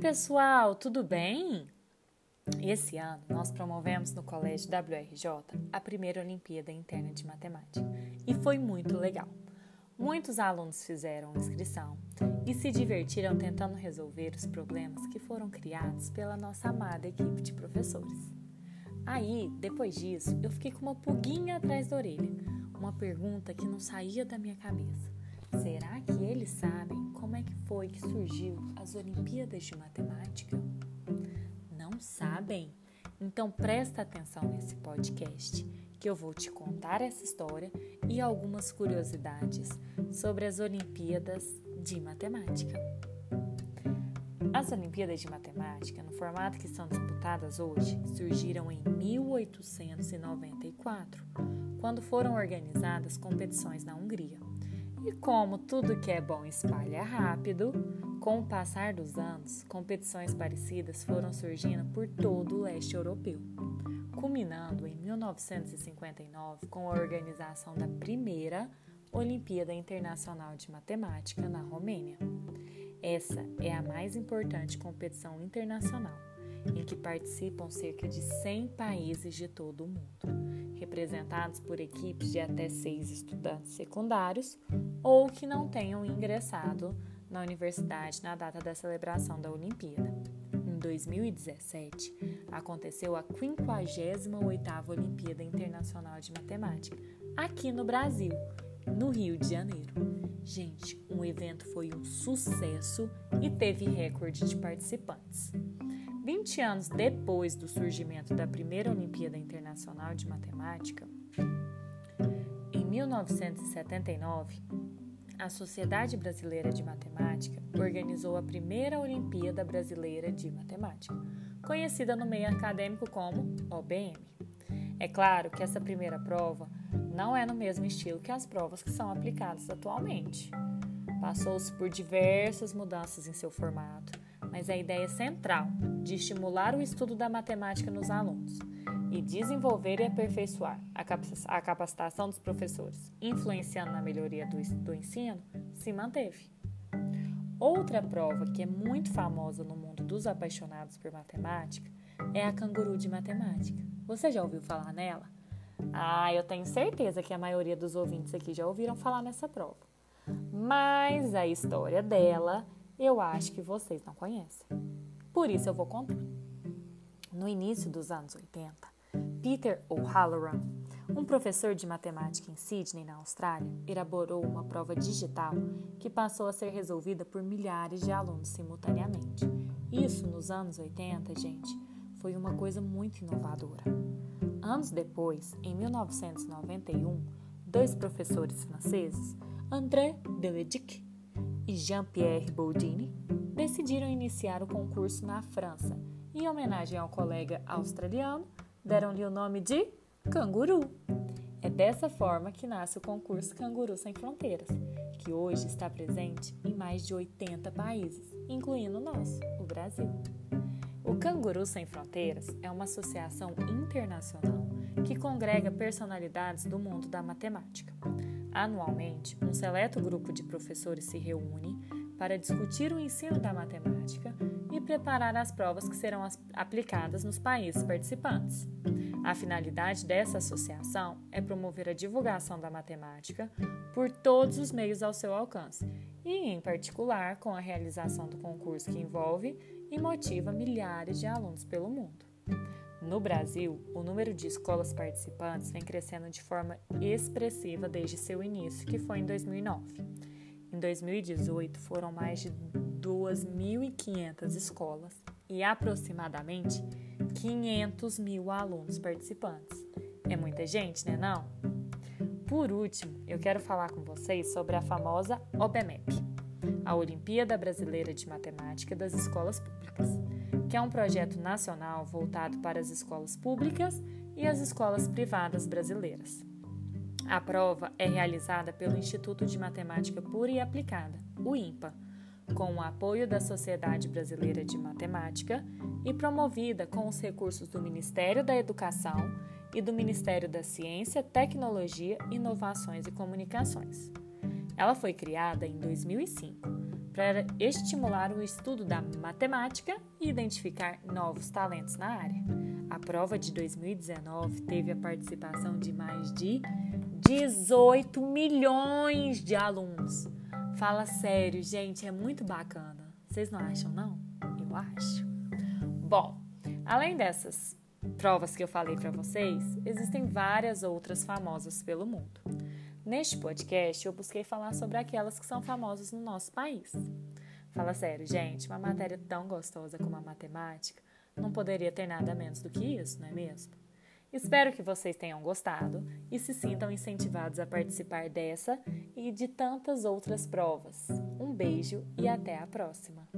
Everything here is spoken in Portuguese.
pessoal, tudo bem? Esse ano nós promovemos no Colégio WRJ a primeira Olimpíada Interna de Matemática e foi muito legal. Muitos alunos fizeram inscrição e se divertiram tentando resolver os problemas que foram criados pela nossa amada equipe de professores. Aí, depois disso, eu fiquei com uma pulguinha atrás da orelha, uma pergunta que não saía da minha cabeça. Será que eles sabem foi que surgiu as Olimpíadas de Matemática? Não sabem? Então presta atenção nesse podcast, que eu vou te contar essa história e algumas curiosidades sobre as Olimpíadas de Matemática. As Olimpíadas de Matemática, no formato que são disputadas hoje, surgiram em 1894, quando foram organizadas competições na Hungria. E como tudo que é bom espalha rápido, com o passar dos anos, competições parecidas foram surgindo por todo o leste europeu, culminando em 1959 com a organização da primeira Olimpíada Internacional de Matemática na Romênia. Essa é a mais importante competição internacional, em que participam cerca de 100 países de todo o mundo, representados por equipes de até seis estudantes secundários ou que não tenham ingressado na universidade na data da celebração da Olimpíada. Em 2017, aconteceu a 58ª Olimpíada Internacional de Matemática, aqui no Brasil, no Rio de Janeiro. Gente, o um evento foi um sucesso e teve recorde de participantes. 20 anos depois do surgimento da primeira Olimpíada Internacional de Matemática, em 1979, a Sociedade Brasileira de Matemática organizou a primeira Olimpíada Brasileira de Matemática, conhecida no meio acadêmico como OBM. É claro que essa primeira prova não é no mesmo estilo que as provas que são aplicadas atualmente. Passou-se por diversas mudanças em seu formato, mas a ideia central de estimular o estudo da matemática nos alunos e desenvolver e aperfeiçoar a capacitação dos professores, influenciando na melhoria do, do ensino, se manteve. Outra prova que é muito famosa no mundo dos apaixonados por matemática é a canguru de matemática. Você já ouviu falar nela? Ah, eu tenho certeza que a maioria dos ouvintes aqui já ouviram falar nessa prova. Mas a história dela eu acho que vocês não conhecem. Por isso eu vou contar. No início dos anos 80, Peter O'Halloran, um professor de matemática em Sydney, na Austrália, elaborou uma prova digital que passou a ser resolvida por milhares de alunos simultaneamente. Isso nos anos 80, gente, foi uma coisa muito inovadora. Anos depois, em 1991, dois professores franceses, André Deledic e Jean-Pierre Boldini, decidiram iniciar o concurso na França. Em homenagem ao colega australiano, deram-lhe o nome de Canguru. É dessa forma que nasce o concurso Canguru Sem Fronteiras, que hoje está presente em mais de 80 países, incluindo o nosso, o Brasil. O Canguru Sem Fronteiras é uma associação internacional que congrega personalidades do mundo da matemática. Anualmente, um seleto grupo de professores se reúne para discutir o ensino da matemática e preparar as provas que serão aplicadas nos países participantes. A finalidade dessa associação é promover a divulgação da matemática por todos os meios ao seu alcance, e, em particular, com a realização do concurso que envolve e motiva milhares de alunos pelo mundo. No Brasil, o número de escolas participantes vem crescendo de forma expressiva desde seu início, que foi em 2009. Em 2018, foram mais de 2.500 escolas e aproximadamente 500 mil alunos participantes. É muita gente, né não? Por último, eu quero falar com vocês sobre a famosa OBMEP, a Olimpíada Brasileira de Matemática das Escolas Públicas que é um projeto nacional voltado para as escolas públicas e as escolas privadas brasileiras. A prova é realizada pelo Instituto de Matemática Pura e Aplicada, o INPA, com o apoio da Sociedade Brasileira de Matemática e promovida com os recursos do Ministério da Educação e do Ministério da Ciência, Tecnologia, Inovações e Comunicações. Ela foi criada em 2005 para estimular o estudo da matemática e identificar novos talentos na área. A prova de 2019 teve a participação de mais de 18 milhões de alunos. Fala sério, gente, é muito bacana. Vocês não acham, não? Eu acho. Bom, além dessas provas que eu falei para vocês, existem várias outras famosas pelo mundo. Neste podcast, eu busquei falar sobre aquelas que são famosas no nosso país. Fala sério, gente, uma matéria tão gostosa como a matemática não poderia ter nada menos do que isso, não é mesmo? Espero que vocês tenham gostado e se sintam incentivados a participar dessa e de tantas outras provas. Um beijo e até a próxima!